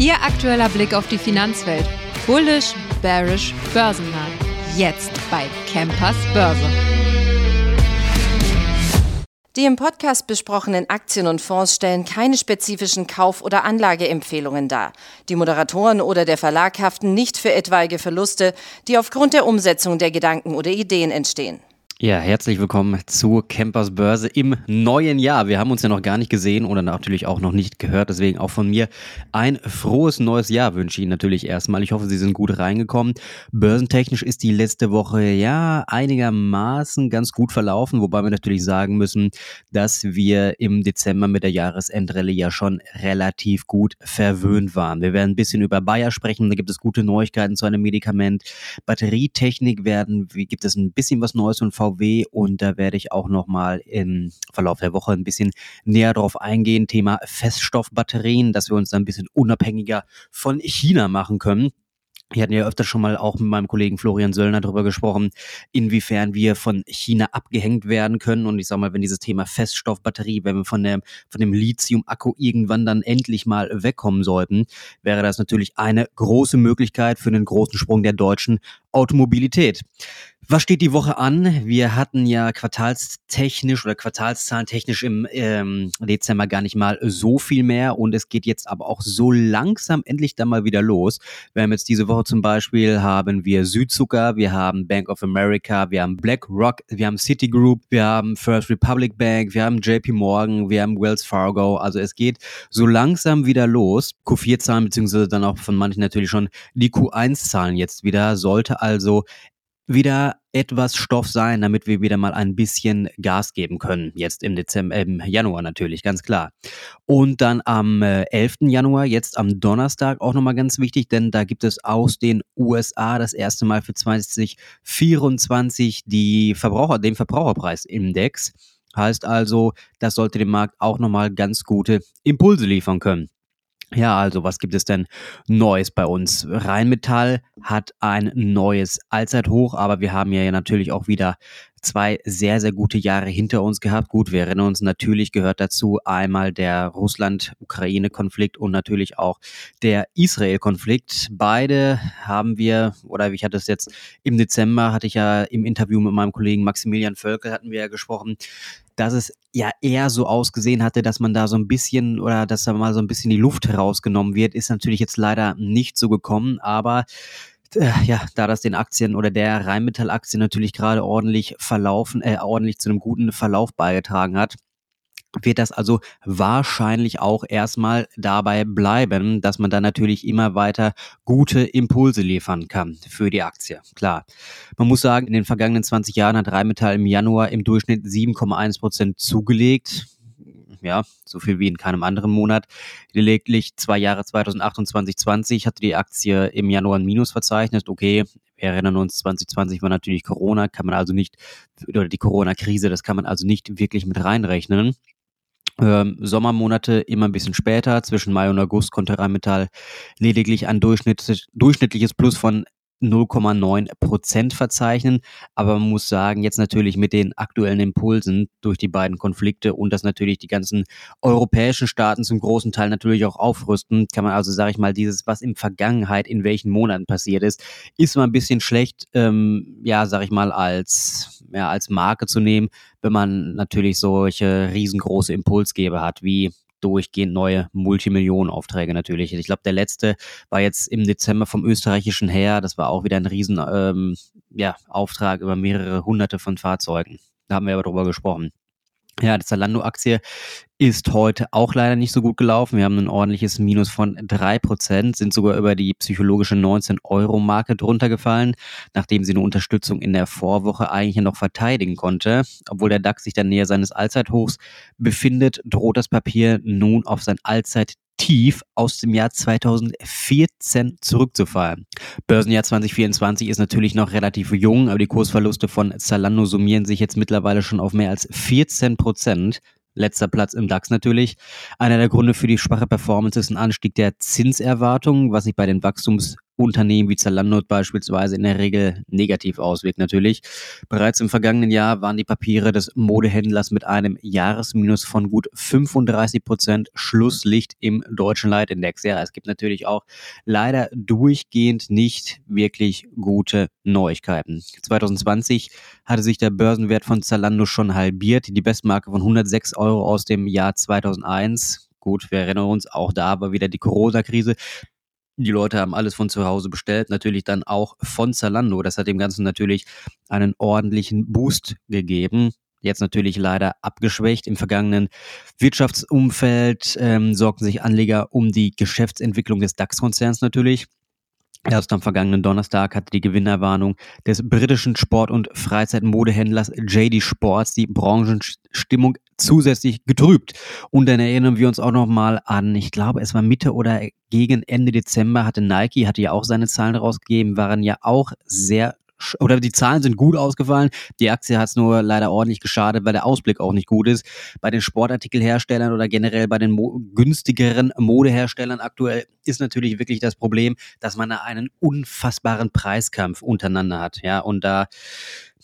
Ihr aktueller Blick auf die Finanzwelt. Bullish, bearish, börsenhart. Jetzt bei Campers Börse. Die im Podcast besprochenen Aktien und Fonds stellen keine spezifischen Kauf- oder Anlageempfehlungen dar. Die Moderatoren oder der Verlag haften nicht für etwaige Verluste, die aufgrund der Umsetzung der Gedanken oder Ideen entstehen. Ja, herzlich willkommen zu Campers Börse im neuen Jahr. Wir haben uns ja noch gar nicht gesehen oder natürlich auch noch nicht gehört. Deswegen auch von mir ein frohes neues Jahr wünsche ich Ihnen natürlich erstmal. Ich hoffe, Sie sind gut reingekommen. Börsentechnisch ist die letzte Woche ja einigermaßen ganz gut verlaufen, wobei wir natürlich sagen müssen, dass wir im Dezember mit der Jahresendrallye ja schon relativ gut verwöhnt waren. Wir werden ein bisschen über Bayer sprechen. Da gibt es gute Neuigkeiten zu einem Medikament. Batterietechnik werden, gibt es ein bisschen was Neues und VW und da werde ich auch nochmal im Verlauf der Woche ein bisschen näher drauf eingehen. Thema Feststoffbatterien, dass wir uns da ein bisschen unabhängiger von China machen können. Wir hatten ja öfter schon mal auch mit meinem Kollegen Florian Söllner darüber gesprochen, inwiefern wir von China abgehängt werden können. Und ich sag mal, wenn dieses Thema Feststoffbatterie, wenn wir von, der, von dem Lithium-Akku irgendwann dann endlich mal wegkommen sollten, wäre das natürlich eine große Möglichkeit für einen großen Sprung der deutschen Automobilität. Was steht die Woche an? Wir hatten ja quartalstechnisch oder quartalszahlentechnisch im ähm, Dezember gar nicht mal so viel mehr und es geht jetzt aber auch so langsam endlich dann mal wieder los. Wir haben jetzt diese Woche zum Beispiel haben wir Südzucker, wir haben Bank of America, wir haben BlackRock, wir haben Citigroup, wir haben First Republic Bank, wir haben JP Morgan, wir haben Wells Fargo. Also es geht so langsam wieder los. Q4-Zahlen beziehungsweise dann auch von manchen natürlich schon die Q1-Zahlen jetzt wieder. Sollte also wieder etwas Stoff sein, damit wir wieder mal ein bisschen Gas geben können. Jetzt im Dezember, äh, im Januar natürlich, ganz klar. Und dann am äh, 11. Januar, jetzt am Donnerstag, auch nochmal ganz wichtig, denn da gibt es aus den USA das erste Mal für 2024 die Verbraucher, den Verbraucherpreisindex. Heißt also, das sollte dem Markt auch nochmal ganz gute Impulse liefern können. Ja, also was gibt es denn Neues bei uns? Rheinmetall hat ein neues Allzeithoch, aber wir haben ja natürlich auch wieder zwei sehr, sehr gute Jahre hinter uns gehabt. Gut, wir erinnern uns natürlich, gehört dazu einmal der Russland-Ukraine-Konflikt und natürlich auch der Israel-Konflikt. Beide haben wir, oder ich hatte es jetzt im Dezember, hatte ich ja im Interview mit meinem Kollegen Maximilian Völkel, hatten wir ja gesprochen, dass es ja eher so ausgesehen hatte, dass man da so ein bisschen oder dass da mal so ein bisschen die Luft herausgenommen wird, ist natürlich jetzt leider nicht so gekommen, aber ja, da das den Aktien oder der Rheinmetall-Aktie natürlich gerade ordentlich verlaufen, äh, ordentlich zu einem guten Verlauf beigetragen hat, wird das also wahrscheinlich auch erstmal dabei bleiben, dass man dann natürlich immer weiter gute Impulse liefern kann für die Aktie. Klar. Man muss sagen, in den vergangenen 20 Jahren hat Rheinmetall im Januar im Durchschnitt 7,1 Prozent zugelegt. Ja, so viel wie in keinem anderen Monat. Lediglich zwei Jahre 2028, 20 hatte die Aktie im Januar ein Minus verzeichnet. Okay, wir erinnern uns, 2020 war natürlich Corona, kann man also nicht, oder die Corona-Krise, das kann man also nicht wirklich mit reinrechnen. Ähm, Sommermonate immer ein bisschen später, zwischen Mai und August konnte Rheinmetall lediglich ein durchschnittlich, durchschnittliches Plus von 0,9 Prozent verzeichnen. Aber man muss sagen, jetzt natürlich mit den aktuellen Impulsen durch die beiden Konflikte und dass natürlich die ganzen europäischen Staaten zum großen Teil natürlich auch aufrüsten, kann man also, sage ich mal, dieses, was in Vergangenheit in welchen Monaten passiert ist, ist mal ein bisschen schlecht, ähm, ja, sage ich mal, als, ja, als Marke zu nehmen, wenn man natürlich solche riesengroße Impulsgeber hat, wie durchgehend neue Multimillionenaufträge natürlich. Ich glaube, der letzte war jetzt im Dezember vom österreichischen Heer. Das war auch wieder ein riesen ähm, ja, über mehrere hunderte von Fahrzeugen. Da haben wir aber drüber gesprochen. Ja, die Zalando-Aktie ist heute auch leider nicht so gut gelaufen. Wir haben ein ordentliches Minus von drei Prozent, sind sogar über die psychologische 19-Euro-Marke drunter gefallen, nachdem sie eine Unterstützung in der Vorwoche eigentlich noch verteidigen konnte. Obwohl der DAX sich dann näher seines Allzeithochs befindet, droht das Papier nun auf sein Allzeit Tief aus dem Jahr 2014 zurückzufallen. Börsenjahr 2024 ist natürlich noch relativ jung, aber die Kursverluste von Zalando summieren sich jetzt mittlerweile schon auf mehr als 14 Prozent. Letzter Platz im DAX natürlich. Einer der Gründe für die schwache Performance ist ein Anstieg der Zinserwartungen, was sich bei den Wachstums Unternehmen wie Zalando beispielsweise in der Regel negativ auswirkt natürlich. Bereits im vergangenen Jahr waren die Papiere des Modehändlers mit einem Jahresminus von gut 35 Prozent Schlusslicht im deutschen Leitindex. Ja, es gibt natürlich auch leider durchgehend nicht wirklich gute Neuigkeiten. 2020 hatte sich der Börsenwert von Zalando schon halbiert. Die Bestmarke von 106 Euro aus dem Jahr 2001 Gut, wir erinnern uns, auch da war wieder die Corona-Krise. Die Leute haben alles von zu Hause bestellt, natürlich dann auch von Zalando. Das hat dem Ganzen natürlich einen ordentlichen Boost gegeben. Jetzt natürlich leider abgeschwächt. Im vergangenen Wirtschaftsumfeld ähm, sorgten sich Anleger um die Geschäftsentwicklung des DAX-Konzerns natürlich. Erst am vergangenen Donnerstag hatte die Gewinnerwarnung des britischen Sport- und Freizeitmodehändlers JD Sports die Branchenstimmung zusätzlich getrübt. Und dann erinnern wir uns auch nochmal an, ich glaube, es war Mitte oder gegen Ende Dezember hatte Nike, hatte ja auch seine Zahlen rausgegeben, waren ja auch sehr oder die Zahlen sind gut ausgefallen. Die Aktie hat es nur leider ordentlich geschadet, weil der Ausblick auch nicht gut ist. Bei den Sportartikelherstellern oder generell bei den mo günstigeren Modeherstellern aktuell ist natürlich wirklich das Problem, dass man da einen unfassbaren Preiskampf untereinander hat. Ja, und da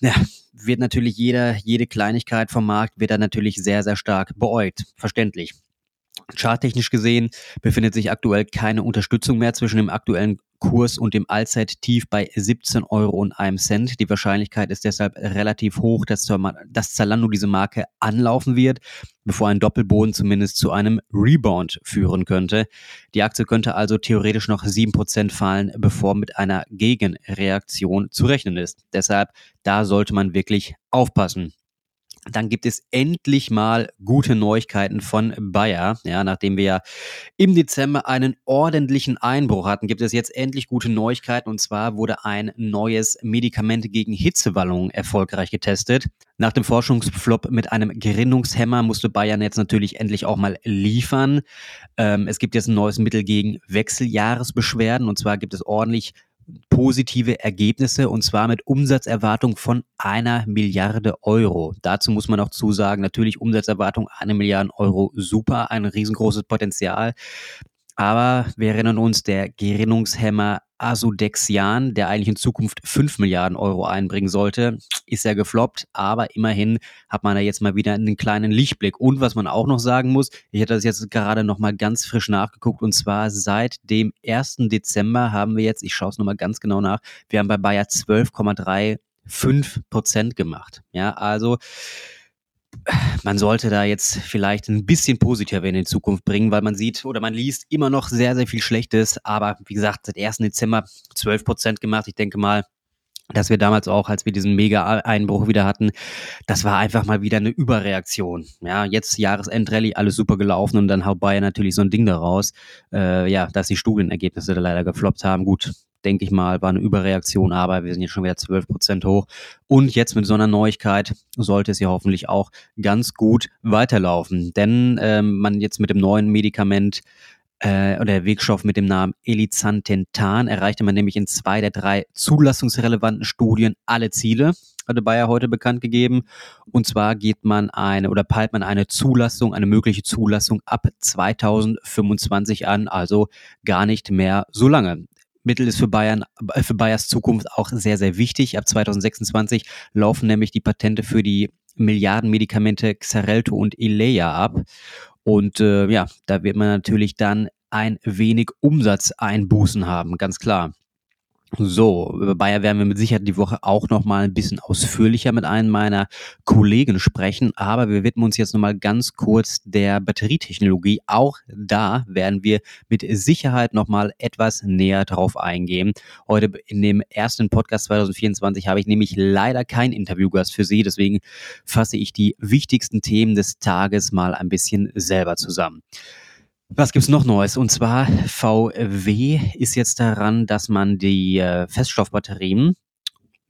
ja, wird natürlich jeder, jede Kleinigkeit vom Markt wird da natürlich sehr, sehr stark beäugt. Verständlich. Charttechnisch gesehen befindet sich aktuell keine Unterstützung mehr zwischen dem aktuellen Kurs und dem Allzeittief bei 17 Euro und einem Cent. Die Wahrscheinlichkeit ist deshalb relativ hoch, dass, Zalando diese Marke anlaufen wird, bevor ein Doppelboden zumindest zu einem Rebound führen könnte. Die Aktie könnte also theoretisch noch 7% fallen, bevor mit einer Gegenreaktion zu rechnen ist. Deshalb, da sollte man wirklich aufpassen dann gibt es endlich mal gute Neuigkeiten von Bayer. Ja, nachdem wir ja im Dezember einen ordentlichen Einbruch hatten, gibt es jetzt endlich gute Neuigkeiten. Und zwar wurde ein neues Medikament gegen Hitzewallungen erfolgreich getestet. Nach dem Forschungsflop mit einem Gerinnungshemmer musste Bayern jetzt natürlich endlich auch mal liefern. Ähm, es gibt jetzt ein neues Mittel gegen Wechseljahresbeschwerden. Und zwar gibt es ordentlich positive Ergebnisse und zwar mit Umsatzerwartung von einer Milliarde Euro. Dazu muss man auch zusagen, natürlich Umsatzerwartung eine Milliarde Euro, super, ein riesengroßes Potenzial. Aber wir erinnern uns, der Gerinnungshemmer Asodexian, der eigentlich in Zukunft 5 Milliarden Euro einbringen sollte, ist ja gefloppt, aber immerhin hat man da jetzt mal wieder einen kleinen Lichtblick. Und was man auch noch sagen muss, ich hatte das jetzt gerade noch mal ganz frisch nachgeguckt und zwar seit dem 1. Dezember haben wir jetzt, ich schaue es nochmal ganz genau nach, wir haben bei Bayer 12,35 Prozent gemacht. Ja, also man sollte da jetzt vielleicht ein bisschen positiver in die Zukunft bringen, weil man sieht oder man liest immer noch sehr, sehr viel Schlechtes. Aber wie gesagt, seit 1. Dezember 12 Prozent gemacht. Ich denke mal, dass wir damals auch, als wir diesen Mega-Einbruch wieder hatten, das war einfach mal wieder eine Überreaktion. Ja, jetzt Jahresendrallye, alles super gelaufen und dann haut Bayern natürlich so ein Ding daraus, äh, ja, dass die Studienergebnisse da leider gefloppt haben. Gut, denke ich mal, war eine Überreaktion, aber wir sind jetzt schon wieder 12 Prozent hoch. Und jetzt mit so einer Neuigkeit sollte es ja hoffentlich auch ganz gut weiterlaufen. Denn ähm, man jetzt mit dem neuen Medikament äh, oder der Wirkstoff mit dem Namen Elizantentan erreichte man nämlich in zwei der drei zulassungsrelevanten Studien alle Ziele hatte Bayer heute bekannt gegeben. Und zwar geht man eine oder peilt man eine Zulassung, eine mögliche Zulassung ab 2025 an, also gar nicht mehr so lange. Mittel ist für Bayern, äh, für Bayers Zukunft auch sehr, sehr wichtig. Ab 2026 laufen nämlich die Patente für die Milliardenmedikamente Xarelto und Ilea ab. Und äh, ja, da wird man natürlich dann ein wenig Umsatzeinbußen haben, ganz klar. So, über Bayer werden wir mit Sicherheit die Woche auch noch mal ein bisschen ausführlicher mit einem meiner Kollegen sprechen, aber wir widmen uns jetzt noch mal ganz kurz der Batterietechnologie. Auch da werden wir mit Sicherheit noch mal etwas näher drauf eingehen. Heute in dem ersten Podcast 2024 habe ich nämlich leider keinen Interviewgast für Sie, deswegen fasse ich die wichtigsten Themen des Tages mal ein bisschen selber zusammen. Was gibt's noch Neues? Und zwar VW ist jetzt daran, dass man die äh, Feststoffbatterien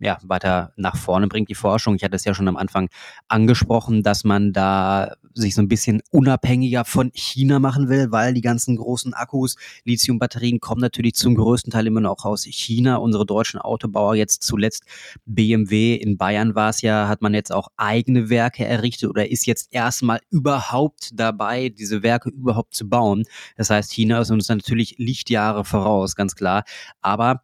ja, weiter nach vorne bringt, die Forschung. Ich hatte es ja schon am Anfang angesprochen, dass man da sich so ein bisschen unabhängiger von China machen will, weil die ganzen großen Akkus, Lithium-Batterien kommen natürlich zum größten Teil immer noch aus China. Unsere deutschen Autobauer, jetzt zuletzt BMW in Bayern war es ja, hat man jetzt auch eigene Werke errichtet oder ist jetzt erstmal überhaupt dabei, diese Werke überhaupt zu bauen. Das heißt, China ist uns natürlich Lichtjahre voraus, ganz klar. Aber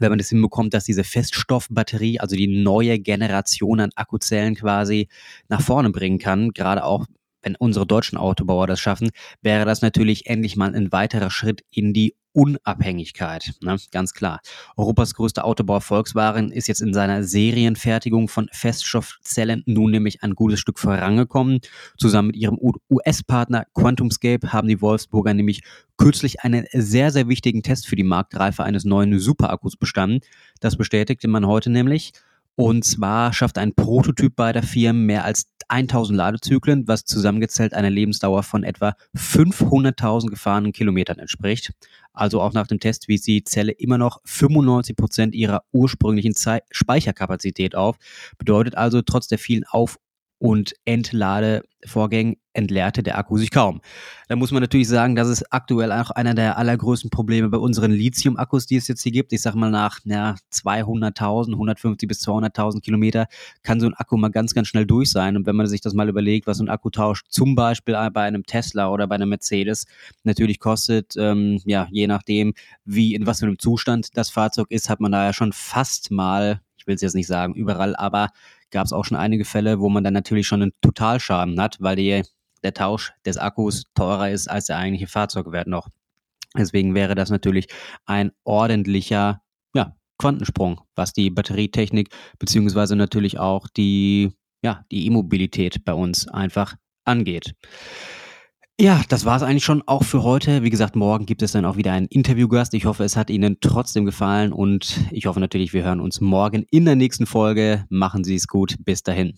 wenn man das hinbekommt, dass diese Feststoffbatterie, also die neue Generation an Akkuzellen quasi nach vorne bringen kann, gerade auch wenn unsere deutschen Autobauer das schaffen, wäre das natürlich endlich mal ein weiterer Schritt in die Unabhängigkeit. Ne? Ganz klar. Europas größter Autobauer Volkswagen ist jetzt in seiner Serienfertigung von Feststoffzellen nun nämlich ein gutes Stück vorangekommen. Zusammen mit ihrem US-Partner QuantumScape haben die Wolfsburger nämlich kürzlich einen sehr, sehr wichtigen Test für die Marktreife eines neuen Superakkus bestanden. Das bestätigte man heute nämlich. Und zwar schafft ein Prototyp beider Firmen mehr als 1000 Ladezyklen, was zusammengezählt einer Lebensdauer von etwa 500.000 gefahrenen Kilometern entspricht. Also auch nach dem Test wies die Zelle immer noch 95 Prozent ihrer ursprünglichen Speicherkapazität auf. Bedeutet also trotz der vielen Auf- und Entladevorgängen entleerte der Akku sich kaum. Da muss man natürlich sagen, das ist aktuell auch einer der allergrößten Probleme bei unseren Lithium-Akkus, die es jetzt hier gibt. Ich sag mal nach ja, 200.000, 150 bis 200.000 Kilometer kann so ein Akku mal ganz, ganz schnell durch sein. Und wenn man sich das mal überlegt, was so ein Akkutausch zum Beispiel bei einem Tesla oder bei einem Mercedes natürlich kostet, ähm, ja, je nachdem, wie, in was für einem Zustand das Fahrzeug ist, hat man da ja schon fast mal, will es jetzt nicht sagen überall, aber gab es auch schon einige Fälle, wo man dann natürlich schon einen Totalschaden hat, weil die, der Tausch des Akkus teurer ist als der eigentliche Fahrzeugwert noch. Deswegen wäre das natürlich ein ordentlicher ja, Quantensprung, was die Batterietechnik beziehungsweise natürlich auch die ja, die E-Mobilität bei uns einfach angeht. Ja, das war es eigentlich schon auch für heute. Wie gesagt, morgen gibt es dann auch wieder einen Interviewgast. Ich hoffe, es hat Ihnen trotzdem gefallen und ich hoffe natürlich, wir hören uns morgen in der nächsten Folge. Machen Sie es gut. Bis dahin.